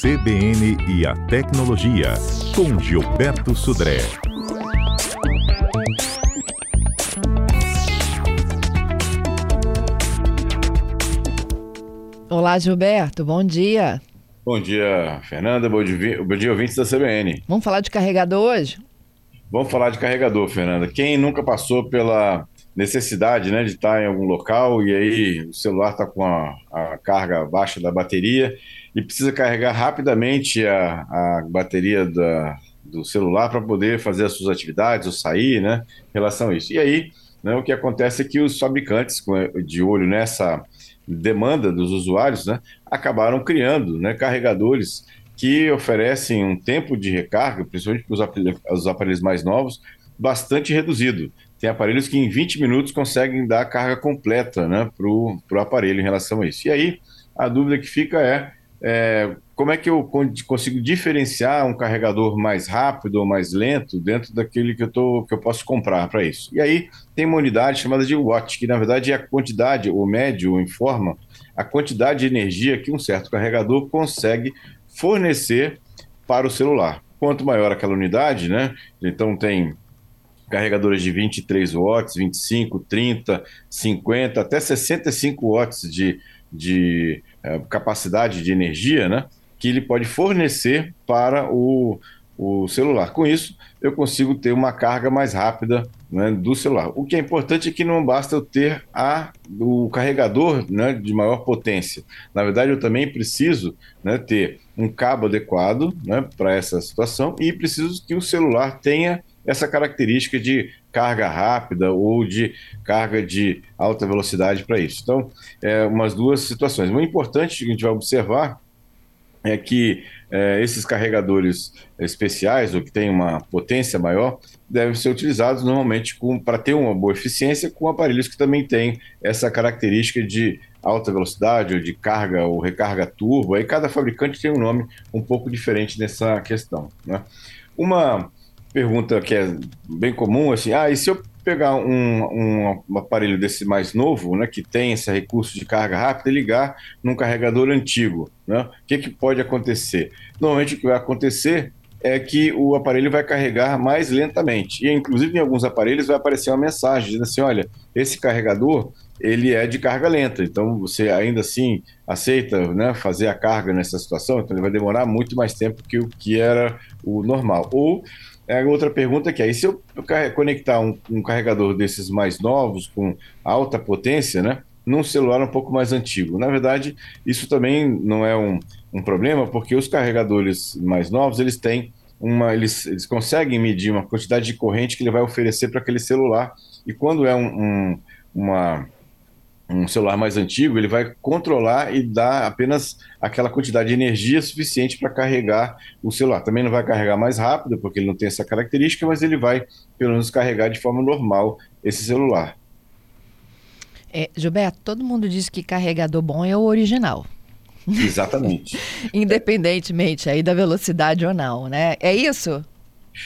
CBN e a Tecnologia, com Gilberto Sudré. Olá, Gilberto, bom dia. Bom dia, Fernanda. Bom dia, bom dia ouvintes da CBN. Vamos falar de carregador hoje? Vamos falar de carregador, Fernanda. Quem nunca passou pela necessidade né, de estar em algum local e aí o celular está com a, a, carga baixa da bateria e precisa carregar rapidamente a, a bateria da, do celular para poder fazer as suas atividades ou sair, né, em relação a isso. E aí, né, o que acontece é que os fabricantes, de olho nessa demanda dos usuários, né, acabaram criando né, carregadores que oferecem um tempo de recarga, principalmente para os aparelhos mais novos, bastante reduzido. Tem aparelhos que em 20 minutos conseguem dar a carga completa né, para o aparelho em relação a isso. E aí, a dúvida que fica é, é como é que eu consigo diferenciar um carregador mais rápido ou mais lento dentro daquele que eu, tô, que eu posso comprar para isso? E aí, tem uma unidade chamada de watt, que na verdade é a quantidade, o médio informa a quantidade de energia que um certo carregador consegue fornecer para o celular. Quanto maior aquela unidade, né? Então tem carregadores de 23 watts, 25, 30, 50, até 65 watts de, de uh, capacidade de energia, né? Que ele pode fornecer para o, o celular. Com isso, eu consigo ter uma carga mais rápida né, do celular. O que é importante é que não basta eu ter a, o carregador né, de maior potência. Na verdade, eu também preciso né, ter um cabo adequado né, para essa situação e preciso que o celular tenha essa característica de carga rápida ou de carga de alta velocidade para isso. Então, é umas duas situações. O importante que a gente vai observar é que é, esses carregadores especiais ou que têm uma potência maior devem ser utilizados normalmente para ter uma boa eficiência com aparelhos que também têm essa característica de alta velocidade ou de carga ou recarga turbo. Aí cada fabricante tem um nome um pouco diferente nessa questão. Né? Uma pergunta que é bem comum assim, ah, e se eu pegar um, um, aparelho desse mais novo, né, que tem esse recurso de carga rápida e ligar num carregador antigo, né, o que, que pode acontecer? Normalmente o que vai acontecer é que o aparelho vai carregar mais lentamente. E, inclusive, em alguns aparelhos vai aparecer uma mensagem dizendo assim, olha, esse carregador ele é de carga lenta, então você ainda assim aceita né, fazer a carga nessa situação, então ele vai demorar muito mais tempo que o que era o normal. Ou é outra pergunta que é, e se eu conectar um, um, carregador desses mais novos, com alta potência, né, num celular um pouco mais antigo? Na verdade, isso também não é um, um problema, porque os carregadores mais novos, eles têm uma, eles, eles conseguem medir uma quantidade de corrente que ele vai oferecer para aquele celular, e quando é um, um uma um celular mais antigo, ele vai controlar e dar apenas aquela quantidade de energia suficiente para carregar o celular. Também não vai carregar mais rápido, porque ele não tem essa característica, mas ele vai, pelo menos, carregar de forma normal esse celular. É, Gilberto, todo mundo diz que carregador bom é o original. Exatamente. Independentemente aí da velocidade ou não, né? É isso?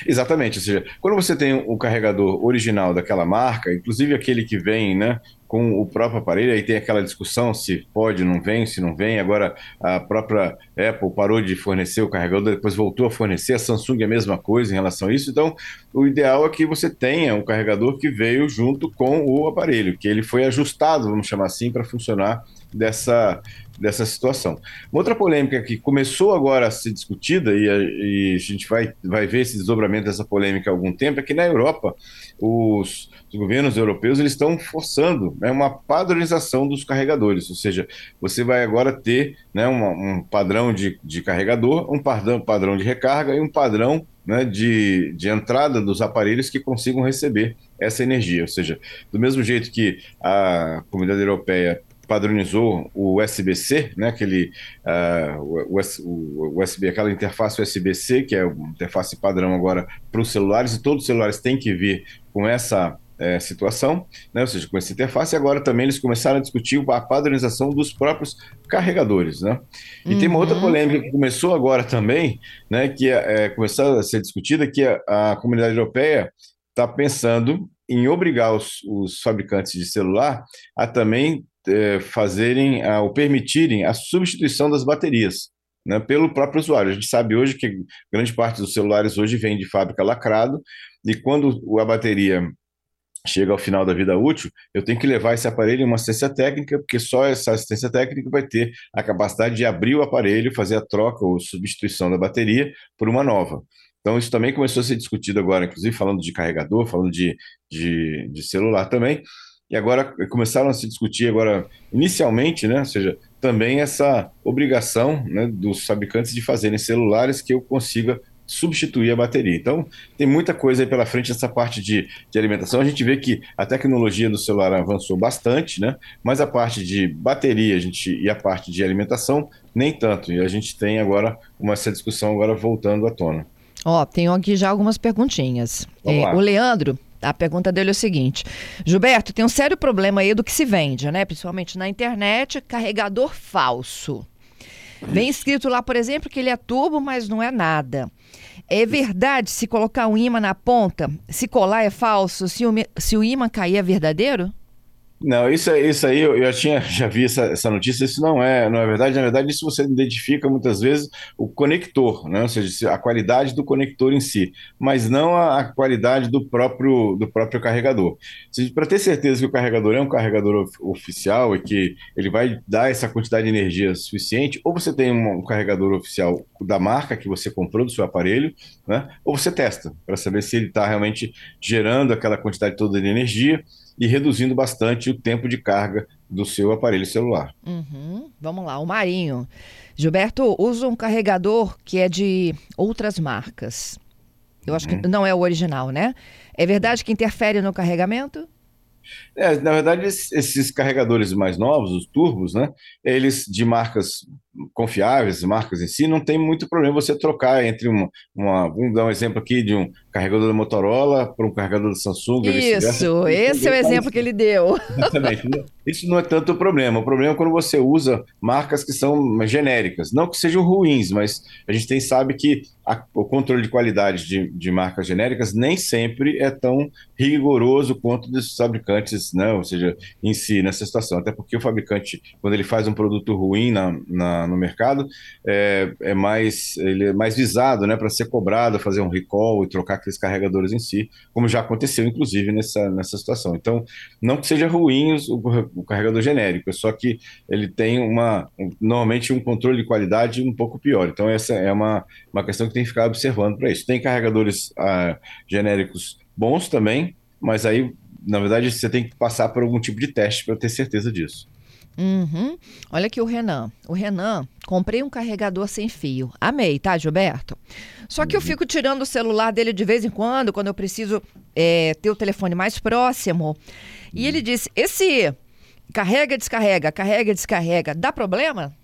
Exatamente, ou seja, quando você tem o carregador original daquela marca, inclusive aquele que vem né, com o próprio aparelho, aí tem aquela discussão se pode, não vem, se não vem. Agora a própria Apple parou de fornecer o carregador, depois voltou a fornecer, a Samsung é a mesma coisa em relação a isso. Então, o ideal é que você tenha um carregador que veio junto com o aparelho, que ele foi ajustado, vamos chamar assim, para funcionar dessa, dessa situação. Uma outra polêmica que começou agora a ser discutida, e a, e a gente vai, vai ver esse desdobramento dessa polêmica há algum tempo, é que na Europa os, os governos europeus eles estão forçando né, uma padronização dos carregadores, ou seja, você vai agora ter né, uma, um padrão de, de carregador, um padrão, padrão de recarga e um padrão né, de, de entrada dos aparelhos que consigam receber essa energia. Ou seja, do mesmo jeito que a comunidade europeia padronizou o USB-C, né, aquele uh, o, o, USB, aquela interface USB-C, que é uma interface padrão agora para os celulares, e todos os celulares têm que vir com essa é, situação, né, ou seja, com essa interface, e agora também eles começaram a discutir a padronização dos próprios carregadores. Né? E uhum. tem uma outra uhum. polêmica que começou agora também, né, que é, é começou a ser discutida, que a, a comunidade europeia está pensando em obrigar os, os, fabricantes de celular a também é, fazerem, a, ou permitirem a substituição das baterias. né, pelo próprio usuário. A gente sabe hoje que grande parte dos celulares hoje vem de fábrica lacrado, e quando a bateria chega ao final da vida útil, eu tenho que levar esse aparelho em uma assistência técnica, porque só essa assistência técnica vai ter a capacidade de abrir o aparelho, fazer a troca ou substituição da bateria por uma nova. Então, isso também começou a ser discutido agora, inclusive falando de carregador, falando de, de, de celular também, e agora começaram a se discutir agora, inicialmente, né, ou seja, também essa obrigação né, dos fabricantes de fazerem celulares que eu consiga substituir a bateria. Então, tem muita coisa aí pela frente nessa parte de, de alimentação. A gente vê que a tecnologia do celular avançou bastante, né? Mas a parte de bateria a gente, e a parte de alimentação, nem tanto. E a gente tem agora uma essa discussão agora voltando à tona. Ó, oh, tenho aqui já algumas perguntinhas. É, o Leandro a pergunta dele é o seguinte: Gilberto, tem um sério problema aí do que se vende, né? Principalmente na internet, carregador falso. Vem escrito lá, por exemplo, que ele é turbo, mas não é nada. É verdade se colocar um imã na ponta, se colar é falso, se o, se o imã cair é verdadeiro? Não, isso, isso aí eu, já tinha já vi essa, essa notícia, isso não é, não é verdade. Na verdade, isso você identifica muitas vezes o conector, né? ou seja, a qualidade do conector em si, mas não a, a qualidade do próprio, do próprio carregador. Para ter certeza que o carregador é um carregador of, oficial e que ele vai dar essa quantidade de energia suficiente, ou você tem um, um carregador oficial da marca que você comprou do seu aparelho, né? ou você testa para saber se ele está realmente gerando aquela quantidade toda de energia e reduzindo bastante o tempo de carga do seu aparelho celular. Uhum. Vamos lá, o Marinho. Gilberto, usa um carregador que é de outras marcas. Eu acho uhum. que não é o original, né? É verdade que interfere no carregamento? É, na verdade, esses carregadores mais novos, os turbos, né? Eles de marcas confiáveis, marcas em si, não tem muito problema você trocar entre uma, uma vamos dar um exemplo aqui de um carregador da Motorola para um carregador da Samsung. Isso, esse é o exemplo que ele deu. Exatamente. Isso não é tanto o problema. O problema é quando você usa marcas que são genéricas. Não que sejam ruins, mas a gente tem, sabe que a, o controle de qualidade de, de marcas genéricas nem sempre é tão rigoroso quanto dos fabricantes, né? ou seja, em si, nessa situação. Até porque o fabricante, quando ele faz um produto ruim na, na no mercado, é, é, mais, ele é mais visado né, para ser cobrado, fazer um recall e trocar aqueles carregadores em si, como já aconteceu, inclusive, nessa, nessa situação. Então, não que seja ruim o, o carregador genérico, é só que ele tem uma, normalmente um controle de qualidade um pouco pior. Então, essa é uma, uma questão que tem que ficar observando para isso. Tem carregadores ah, genéricos bons também, mas aí, na verdade, você tem que passar por algum tipo de teste para ter certeza disso. Uhum. Olha aqui o Renan. O Renan, comprei um carregador sem fio. Amei, tá, Gilberto? Só que eu uhum. fico tirando o celular dele de vez em quando, quando eu preciso é, ter o telefone mais próximo. E ele disse: esse carrega, descarrega, carrega, descarrega, dá problema?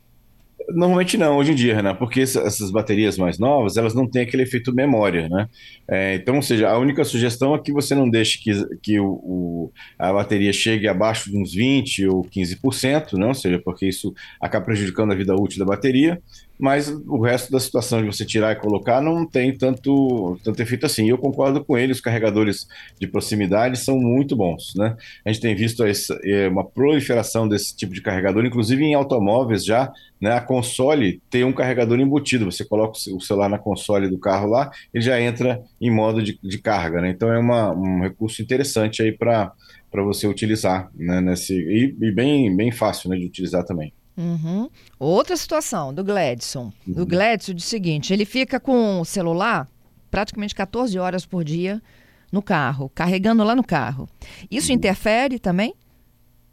Normalmente não, hoje em dia, Renan, porque essas baterias mais novas, elas não têm aquele efeito memória, né? É, então, ou seja, a única sugestão é que você não deixe que, que o, o, a bateria chegue abaixo de uns 20% ou 15%, não? ou seja, porque isso acaba prejudicando a vida útil da bateria mas o resto da situação de você tirar e colocar não tem tanto, tanto efeito assim. Eu concordo com ele, os carregadores de proximidade são muito bons, né? A gente tem visto essa, é, uma proliferação desse tipo de carregador, inclusive em automóveis já, né? A console tem um carregador embutido, você coloca o celular na console do carro lá, ele já entra em modo de, de carga, né? Então é uma, um recurso interessante aí para para você utilizar, né, nesse, e, e, bem, bem fácil né, de utilizar também. Uhum. Outra situação do Gladson. Uhum. O Gladson diz o seguinte: ele fica com o celular praticamente 14 horas por dia no carro, carregando lá no carro. Isso uhum. interfere também?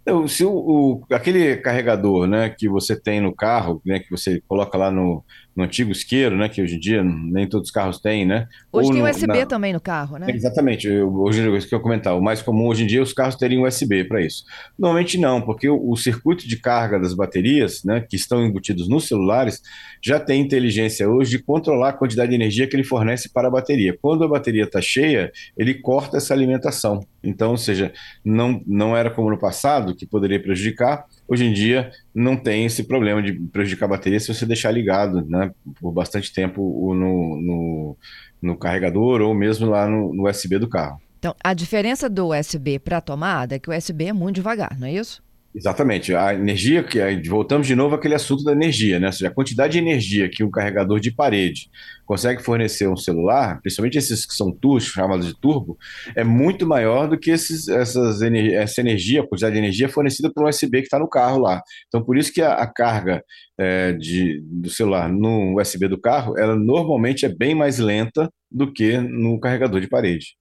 Então, se o, o, aquele carregador né, que você tem no carro, né, que você coloca lá no, no antigo isqueiro, né, que hoje em dia nem todos os carros têm, né? Hoje Ou tem USB na... também no carro, né? Exatamente. Eu, hoje isso que eu comentar, o mais comum hoje em dia é os carros terem USB para isso. Normalmente não, porque o, o, circuito de carga das baterias, né, que estão embutidos nos celulares, já tem inteligência hoje de controlar a quantidade de energia que ele fornece para a bateria. Quando a bateria está cheia, ele corta essa alimentação. Então, ou seja, não, não era como no passado, que poderia prejudicar, Hoje em dia não tem esse problema de prejudicar a bateria se você deixar ligado né, por bastante tempo no, no, no carregador ou mesmo lá no, no USB do carro. Então, a diferença do USB para a tomada é que o USB é muito devagar, não é isso? Exatamente. A energia, que voltamos de novo àquele assunto da energia, né? Ou seja, a quantidade de energia que um carregador de parede consegue fornecer um celular, principalmente esses que são turbos, chamados de turbo, é muito maior do que esses, essas, essa energia, a quantidade de energia fornecida por um USB que está no carro lá. Então, por isso que a, a carga é, de, do celular no USB do carro, ela normalmente é bem mais lenta do que no carregador de parede.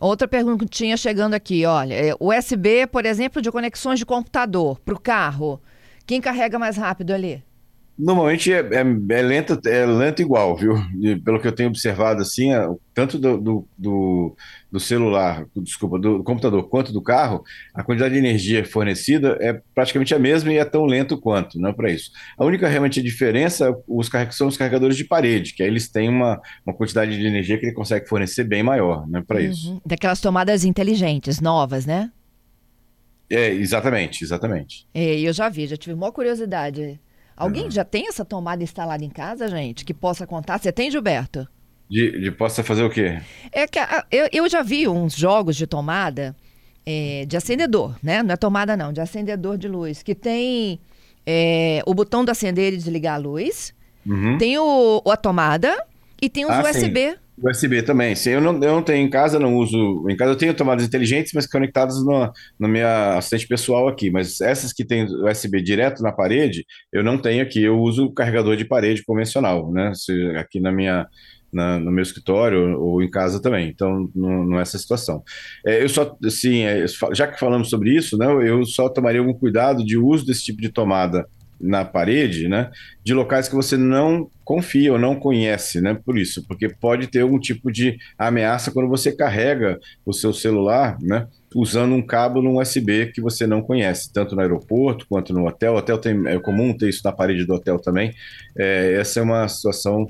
Outra perguntinha chegando aqui, olha, é, USB, por exemplo, de conexões de computador para o carro, quem carrega mais rápido ali? Normalmente é, é, é, lento, é lento igual, viu? pelo que eu tenho observado, assim, é, tanto do, do, do, do, celular, desculpa, do computador quanto do carro, a quantidade de energia fornecida é praticamente a mesma e é tão lento quanto, não é para isso. A única realmente diferença os, são os carregadores de parede, que aí eles têm uma, uma quantidade de energia que ele consegue fornecer bem maior, não é para uhum. isso. Daquelas tomadas inteligentes, novas, né? É, exatamente, exatamente. É, eu já vi, já tive uma curiosidade. Alguém uhum. já tem essa tomada instalada em casa, gente, que possa contar? Você tem, Gilberto? De, de possa fazer o quê? É que a, eu, eu já vi uns jogos de tomada é, de acendedor, né? Não é tomada não, de acendedor de luz, que tem é, o botão do acender e desligar a luz, uhum. tem o, a tomada e tem os ah, USB. Sim. USB também. Sim, eu não, eu não tenho em casa, não uso. Em casa eu tenho tomadas inteligentes, mas conectadas no, no minha assistente pessoal aqui. Mas essas que tem USB direto na parede, eu não tenho aqui. Eu uso carregador de parede convencional, né? Aqui na minha. Na, no meu escritório ou em casa também, então não, não é essa situação. É, eu só, assim, é, já que falamos sobre isso, né, eu só tomaria algum cuidado de uso desse tipo de tomada na parede, né, de locais que você não confia ou não conhece, né, por isso, porque pode ter algum tipo de ameaça quando você carrega o seu celular, né, usando um cabo num USB que você não conhece, tanto no aeroporto quanto no hotel. O hotel tem, é comum ter isso na parede do hotel também. É, essa é uma situação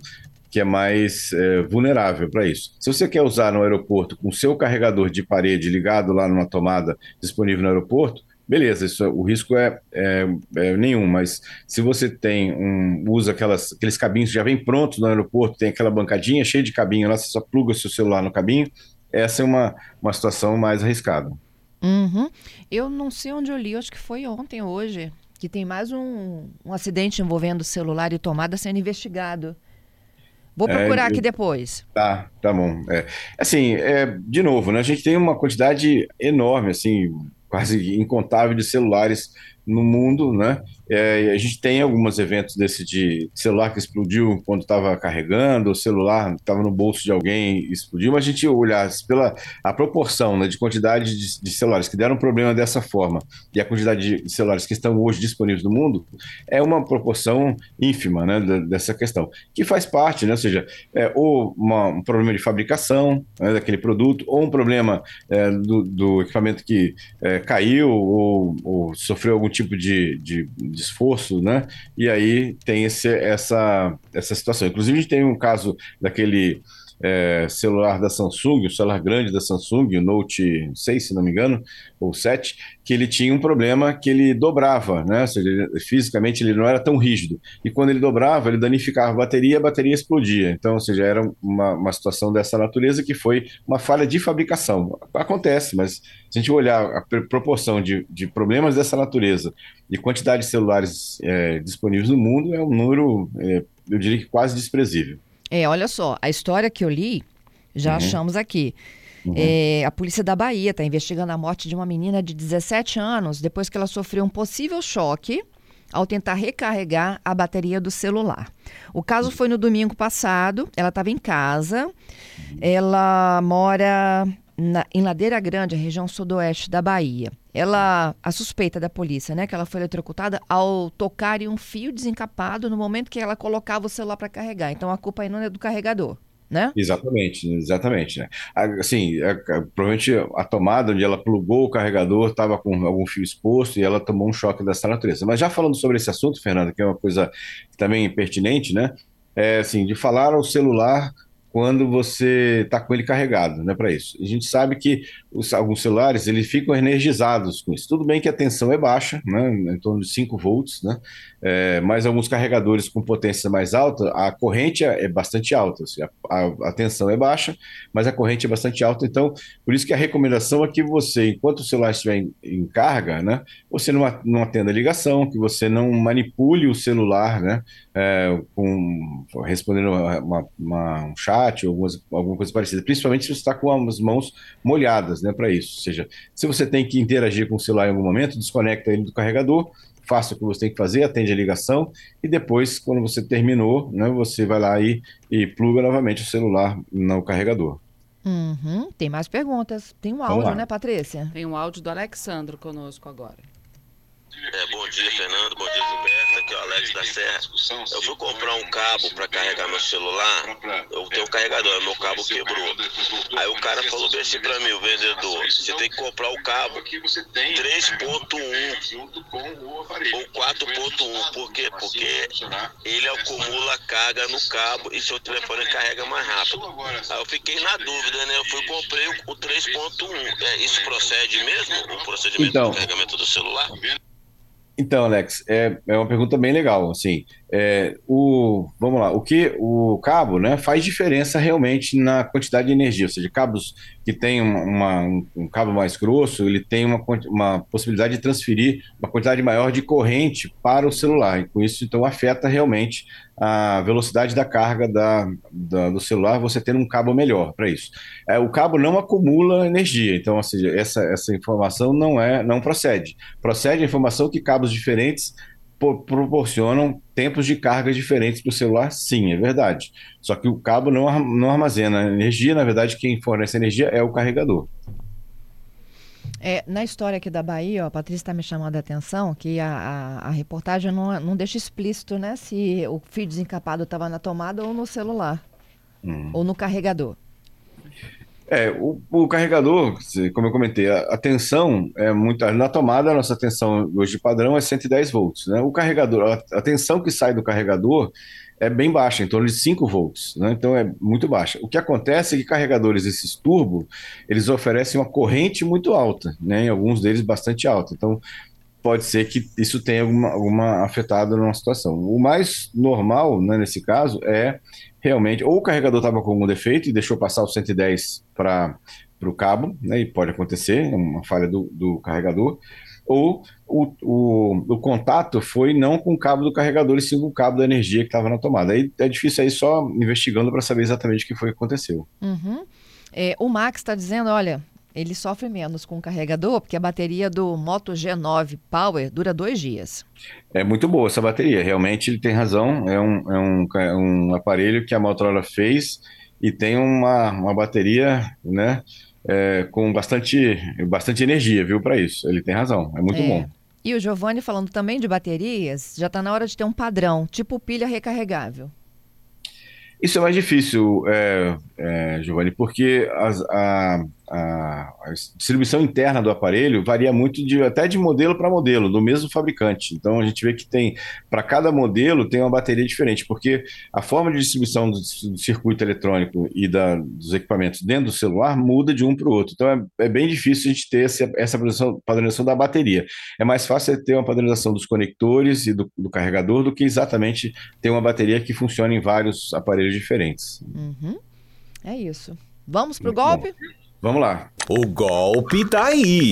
que é mais é, vulnerável para isso. Se você quer usar no aeroporto com o seu carregador de parede ligado lá numa tomada disponível no aeroporto, beleza, isso, o risco é, é, é, nenhum, mas se você tem um, usa aquelas, aqueles cabinhos que já vem prontos no aeroporto, tem aquela bancadinha cheia de cabinho lá, você só pluga o seu celular no cabinho, essa é uma, uma situação mais arriscada. Uhum. Eu não sei onde eu li, acho que foi ontem, hoje, que tem mais um, um acidente envolvendo celular e tomada sendo investigado. Vou é, procurar é, aqui depois. Tá, tá bom. É, assim, é, de novo, né, a gente tem uma quantidade enorme, assim, quase incontável de celulares no mundo, né? É, a gente tem alguns eventos desse de celular que explodiu quando estava carregando, o celular estava no bolso de alguém e explodiu, mas a gente olhar pela a proporção né, de quantidade de, de, celulares que deram problema dessa forma e a quantidade de celulares que estão hoje disponíveis no mundo, é uma proporção ínfima né, dessa questão, que faz parte, né, ou seja, é, ou uma, um problema de fabricação né, daquele produto, ou um problema é, do, do, equipamento que é, caiu ou, ou sofreu algum tipo de, de, de, esforço, né? E aí tem esse, essa, essa situação. Inclusive, a gente tem um caso daquele é, celular da Samsung, o celular grande da Samsung, o Note 6, se não me engano, ou 7, que ele tinha um problema que ele dobrava, né? Ou seja, ele, fisicamente ele não era tão rígido. E quando ele dobrava, ele danificava a bateria a bateria explodia. Então, ou seja, era uma, uma situação dessa natureza que foi uma falha de fabricação. Acontece, mas se a gente olhar a proporção de, de problemas dessa natureza e quantidade de celulares é, disponíveis no mundo, é um número, é, eu diria que quase desprezível. É, olha só, a história que eu li, já uhum. achamos aqui. Uhum. É, a polícia da Bahia está investigando a morte de uma menina de 17 anos depois que ela sofreu um possível choque ao tentar recarregar a bateria do celular. O caso foi no domingo passado, ela estava em casa, ela mora na, em Ladeira Grande, região sudoeste da Bahia. Ela, a suspeita da polícia, né, que ela foi eletrocutada ao tocar em um fio desencapado no momento que ela colocava o celular para carregar. Então a culpa aí não é do carregador. Né? Exatamente, exatamente. Né? Assim, provavelmente a tomada onde ela plugou o carregador estava com algum fio exposto e ela tomou um choque dessa natureza. Mas já falando sobre esse assunto, Fernanda, que é uma coisa também pertinente, né? É assim, de falar ao celular quando você está com ele carregado, né, para isso. A gente sabe que os, alguns celulares eles ficam energizados com isso. Tudo bem que a tensão é baixa, né, em torno de 5 volts, né, é, mas alguns carregadores com potência mais alta, a corrente é, é bastante alta, assim, a, a, a, tensão é baixa, mas a corrente é bastante alta, então por isso que a recomendação é que você, enquanto o celular estiver em, em carga, né, você não, não atenda a ligação, que você não manipule o celular, né, é, com, respondendo uma, uma, um chat ou alguma coisa parecida, principalmente se você está com as mãos molhadas né, para isso. Ou seja, se você tem que interagir com o celular em algum momento, desconecta ele do carregador, faça o que você tem que fazer, atende a ligação e depois, quando você terminou, né, você vai lá e, e pluga novamente o celular no carregador. Uhum. Tem mais perguntas. Tem um áudio, né, Patrícia? Tem um áudio do Alexandro conosco agora. É, bom dia, Fernando. Bom dia, Gilberto. Aqui o Alex da Serra. Eu fui comprar um cabo para carregar meu celular. Eu tenho um carregador, meu cabo quebrou. Aí o cara falou bem assim para mim, o vendedor: você tem que comprar o cabo 3.1 ou 4.1. Por quê? Porque ele acumula carga no cabo e seu telefone carrega mais rápido. Aí eu fiquei na dúvida, né? Eu fui comprei o 3.1. É, isso procede mesmo? O procedimento então, do carregamento do celular? Então, Alex, é, é uma pergunta bem legal. Assim, é, o, vamos lá, o que o cabo né, faz diferença realmente na quantidade de energia, ou seja, cabos que têm uma, um, um, cabo mais grosso, ele tem uma, uma possibilidade de transferir uma quantidade maior de corrente para o celular, e com isso então afeta realmente a velocidade da carga da, da do celular, você tendo um cabo melhor para isso. É, o cabo não acumula energia, então, ou seja, essa, essa informação não é não procede. Procede a informação que cabos diferentes proporcionam tempos de carga diferentes para o celular, sim, é verdade. Só que o cabo não, não armazena energia, na verdade, quem fornece energia é o carregador. É, na história aqui da Bahia, ó, a Patrícia está me chamando a atenção que a, a, a, reportagem não, não deixa explícito né, se o fio desencapado estava na tomada ou no celular, hum. ou no carregador. É, o, o, carregador, como eu comentei, a, a, tensão é muito. Na tomada, a nossa tensão hoje padrão é 110 volts. Né? O carregador, a, a tensão que sai do carregador é bem baixa, em torno de 5 volts, né? então é muito baixa. O que acontece é que carregadores esses turbo, eles oferecem uma corrente muito alta, né? em alguns deles bastante alta. Então pode ser que isso tenha alguma, alguma afetado numa situação. O mais normal, né, nesse caso, é realmente, ou o carregador estava com algum defeito e deixou passar o 110 para o cabo, né, e pode acontecer, é uma falha do, do carregador, ou o, o, o, contato foi não com o cabo do carregador, e sim com o cabo da energia que estava na tomada. Aí é difícil aí só investigando para saber exatamente o que foi que aconteceu. Uhum. É, o Max está dizendo, olha, ele sofre menos com o carregador, porque a bateria do Moto G9 Power dura dois dias. É muito boa essa bateria, realmente ele tem razão. É um, é um, é um aparelho que a Motorola fez e tem uma, uma bateria né, é, com bastante, bastante energia, viu, para isso. Ele tem razão, é muito é. bom. E o Giovanni falando também de baterias, já está na hora de ter um padrão, tipo pilha recarregável. Isso é mais difícil, é, é, Giovanni, porque as, a, a, a, distribuição interna do aparelho varia muito de, até de modelo para modelo, do mesmo fabricante. Então a gente vê que tem, para cada modelo, tem uma bateria diferente, porque a forma de distribuição do, do circuito eletrônico e da, dos equipamentos dentro do celular muda de um para o outro. Então é, é, bem difícil a gente ter essa, essa padronização, padronização, da bateria. É mais fácil ter uma padronização dos conectores e do, do, carregador do que exatamente ter uma bateria que funcione em vários aparelhos diferentes. Uhum. É isso. Vamos para o golpe? Bom. Vamos lá. O golpe tá aí.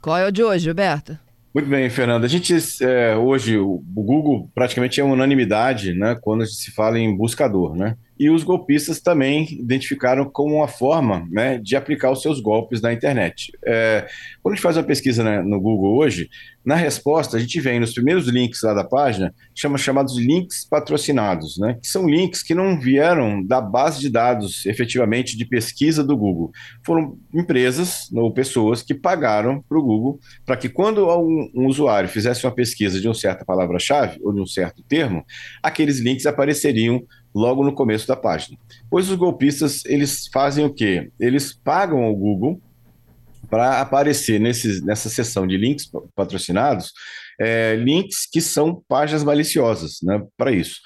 Qual é o de hoje, Gilberto? Muito bem, Fernanda. A gente, é, hoje, o Google praticamente é unanimidade né, quando se fala em buscador, né? E os golpistas também identificaram como uma forma né, de aplicar os seus golpes na internet. É, quando a gente faz uma pesquisa né, no Google hoje, na resposta a gente vem nos primeiros links lá da página, chama chamados links patrocinados, né, que são links que não vieram da base de dados efetivamente de pesquisa do Google. Foram empresas ou pessoas que pagaram para o Google para que quando um, um usuário fizesse uma pesquisa de uma certa palavra-chave ou de um certo termo, aqueles links apareceriam logo no começo da página. Pois os golpistas, eles fazem o quê? Eles pagam ao Google para aparecer nesse, nessa seção de links patrocinados é, links que são páginas maliciosas né, para isso.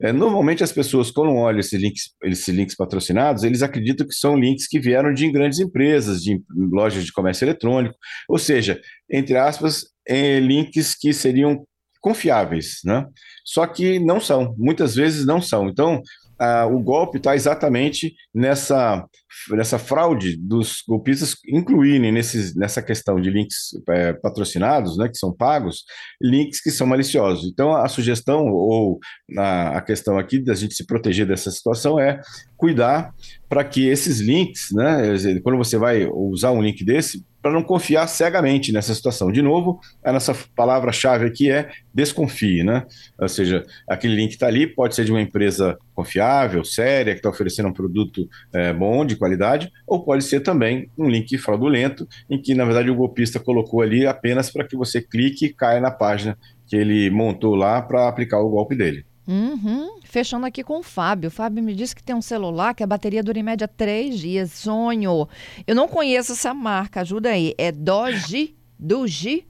É, normalmente as pessoas, quando olham esses links, esses links patrocinados, eles acreditam que são links que vieram de grandes empresas, de lojas de comércio eletrônico, ou seja, entre aspas, é, links que seriam confiáveis, né? Só que não são, muitas vezes não são. Então, ah, o golpe está exatamente nessa, nessa fraude dos golpistas incluírem nesses, nessa questão de links é, patrocinados, né, que são pagos, links que são maliciosos. Então, a sugestão ou a, a questão aqui da gente se proteger dessa situação é cuidar para que esses links, né, quando você vai usar um link desse, para não confiar cegamente nessa situação. De novo, a nossa palavra-chave aqui é desconfie, né? Ou seja, aquele link está ali, pode ser de uma empresa confiável, séria, que está oferecendo um produto é, bom, de qualidade, ou pode ser também um link fraudulento, em que, na verdade, o golpista colocou ali apenas para que você clique e caia na página que ele montou lá para aplicar o golpe dele. Uhum. Fechando aqui com o Fábio. O Fábio me disse que tem um celular que a bateria dura em média três dias. Sonho. Eu não conheço essa marca. Ajuda aí. É Doji? Doji?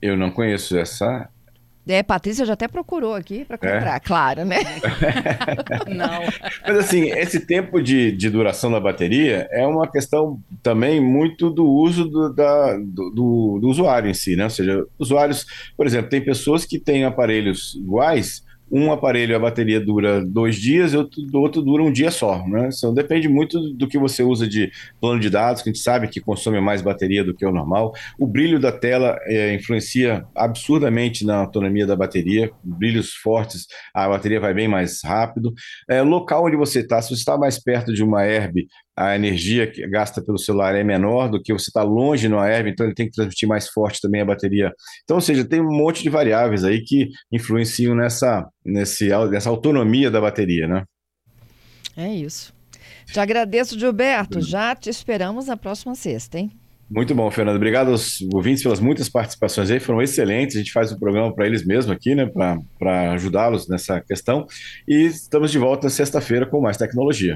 Eu não conheço essa. É, Patrícia já até procurou aqui para comprar, é? claro, né? Não. Mas assim, esse tempo de, de duração da bateria é uma questão também muito do uso do, da, do, do, do usuário em si, né? Ou seja, usuários, por exemplo, tem pessoas que têm aparelhos iguais um aparelho a bateria dura dois dias e outro, outro dura um dia só, né? Então depende muito do que você usa de plano de dados, que a gente sabe que consome mais bateria do que o normal. O brilho da tela é, influencia absurdamente na autonomia da bateria. Brilhos fortes, a bateria vai bem mais rápido. É, local onde você está, se você está mais perto de uma herb, a energia que gasta pelo celular é menor do que você está longe no AERV, então ele tem que transmitir mais forte também a bateria. Então, ou seja, tem um monte de variáveis aí que influenciam nessa, nesse, nessa autonomia da bateria, né? É isso. Te agradeço, Gilberto. Já te esperamos na próxima sexta, hein? Muito bom, Fernando. Obrigado aos ouvintes pelas muitas participações aí, foram excelentes. A gente faz um programa para eles mesmo aqui, né, para ajudá-los nessa questão. E estamos de volta sexta-feira com mais tecnologia.